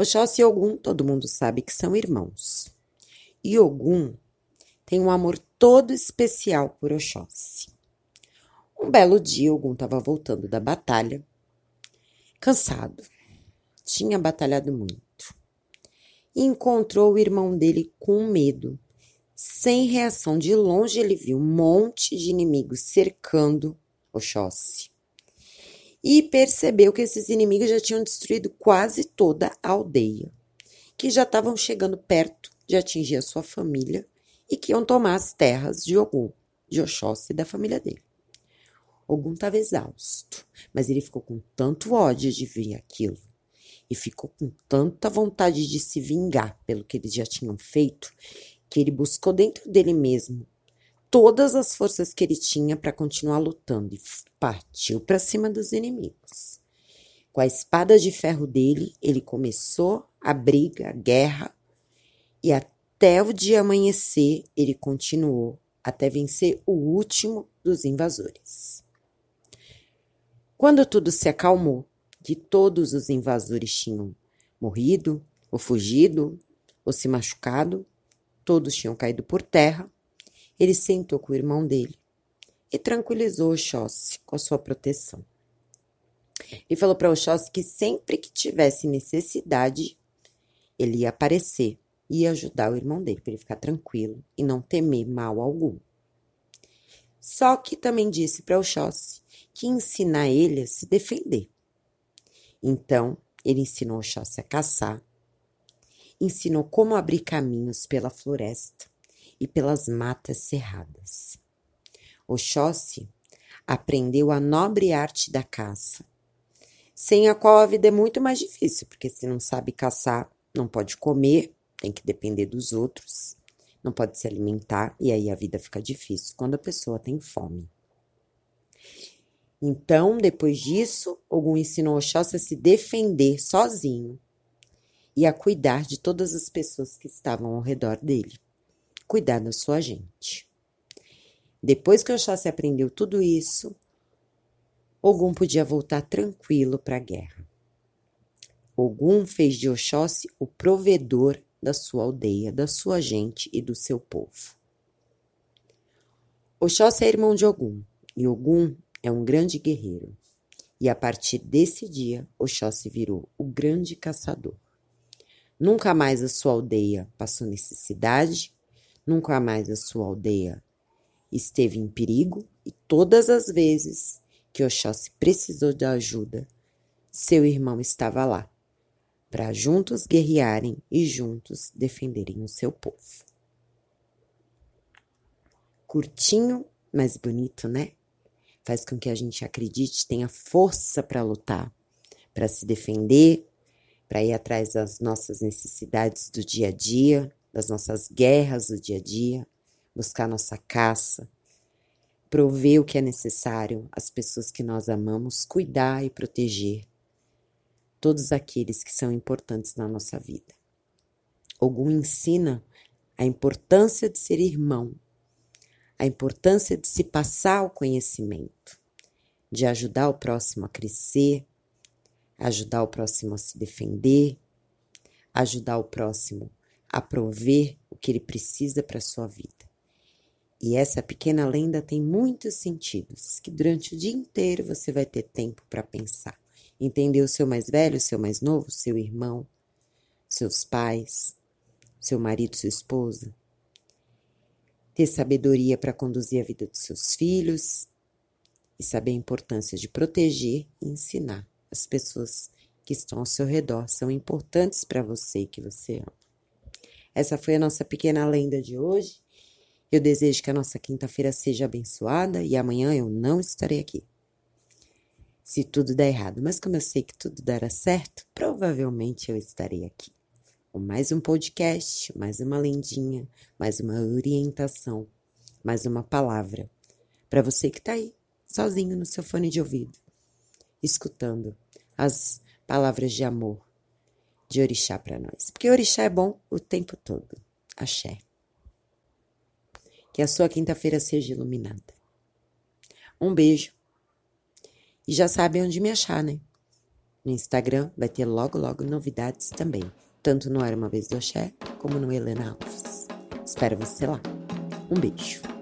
Oxóssi e Ogum, todo mundo sabe que são irmãos. E Ogum tem um amor todo especial por Oxóssi. Um belo dia, Ogum estava voltando da batalha, cansado. Tinha batalhado muito. E encontrou o irmão dele com medo. Sem reação, de longe ele viu um monte de inimigos cercando Oxóssi e percebeu que esses inimigos já tinham destruído quase toda a aldeia, que já estavam chegando perto de atingir a sua família e que iam tomar as terras de Ogum, de Oxóssi e da família dele. Ogum estava exausto, mas ele ficou com tanto ódio de ver aquilo e ficou com tanta vontade de se vingar pelo que eles já tinham feito que ele buscou dentro dele mesmo todas as forças que ele tinha para continuar lutando e partiu para cima dos inimigos. Com a espada de ferro dele, ele começou a briga, a guerra, e até o dia amanhecer, ele continuou até vencer o último dos invasores. Quando tudo se acalmou, que todos os invasores tinham morrido, ou fugido, ou se machucado, todos tinham caído por terra, ele sentou com o irmão dele e tranquilizou Oxóssi com a sua proteção. E falou para Oxóssi que sempre que tivesse necessidade, ele ia aparecer e ia ajudar o irmão dele, para ele ficar tranquilo e não temer mal algum. Só que também disse para Oxóssi que ensinar ele a se defender. Então, ele ensinou Oxóssi a caçar, ensinou como abrir caminhos pela floresta, e pelas matas cerradas. Oxóssi aprendeu a nobre arte da caça, sem a qual a vida é muito mais difícil, porque se não sabe caçar, não pode comer, tem que depender dos outros, não pode se alimentar, e aí a vida fica difícil quando a pessoa tem fome. Então, depois disso, Ogum ensinou Oxóssi a se defender sozinho e a cuidar de todas as pessoas que estavam ao redor dele cuidar da sua gente. Depois que Oxóssi aprendeu tudo isso, Ogum podia voltar tranquilo para a guerra. Ogum fez de Oxóssi o provedor da sua aldeia, da sua gente e do seu povo. Oxóssi é irmão de Ogum, e Ogum é um grande guerreiro. E a partir desse dia, Oxóssi virou o grande caçador. Nunca mais a sua aldeia passou necessidade Nunca mais a sua aldeia esteve em perigo e todas as vezes que Oxóssi precisou de ajuda, seu irmão estava lá, para juntos guerrearem e juntos defenderem o seu povo. Curtinho, mas bonito, né? Faz com que a gente acredite, tenha força para lutar, para se defender, para ir atrás das nossas necessidades do dia a dia, das nossas guerras do dia a dia, buscar nossa caça, prover o que é necessário às pessoas que nós amamos, cuidar e proteger todos aqueles que são importantes na nossa vida. Ogum ensina a importância de ser irmão, a importância de se passar o conhecimento, de ajudar o próximo a crescer, ajudar o próximo a se defender, ajudar o próximo a prover o que ele precisa para a sua vida. E essa pequena lenda tem muitos sentidos, que durante o dia inteiro você vai ter tempo para pensar. Entender o seu mais velho, o seu mais novo, seu irmão, seus pais, seu marido, sua esposa. Ter sabedoria para conduzir a vida dos seus filhos e saber a importância de proteger e ensinar as pessoas que estão ao seu redor, são importantes para você e que você ama. Essa foi a nossa pequena lenda de hoje. Eu desejo que a nossa quinta-feira seja abençoada e amanhã eu não estarei aqui. Se tudo der errado, mas como eu sei que tudo dará certo, provavelmente eu estarei aqui. Com mais um podcast, mais uma lendinha, mais uma orientação, mais uma palavra. Para você que está aí, sozinho no seu fone de ouvido, escutando as palavras de amor de orixá para nós. Porque orixá é bom o tempo todo. Axé. Que a sua quinta-feira seja iluminada. Um beijo. E já sabe onde me achar, né? No Instagram vai ter logo logo novidades também, tanto no Era Uma Vez do Axé como no Helena Alves. Espero você lá. Um beijo.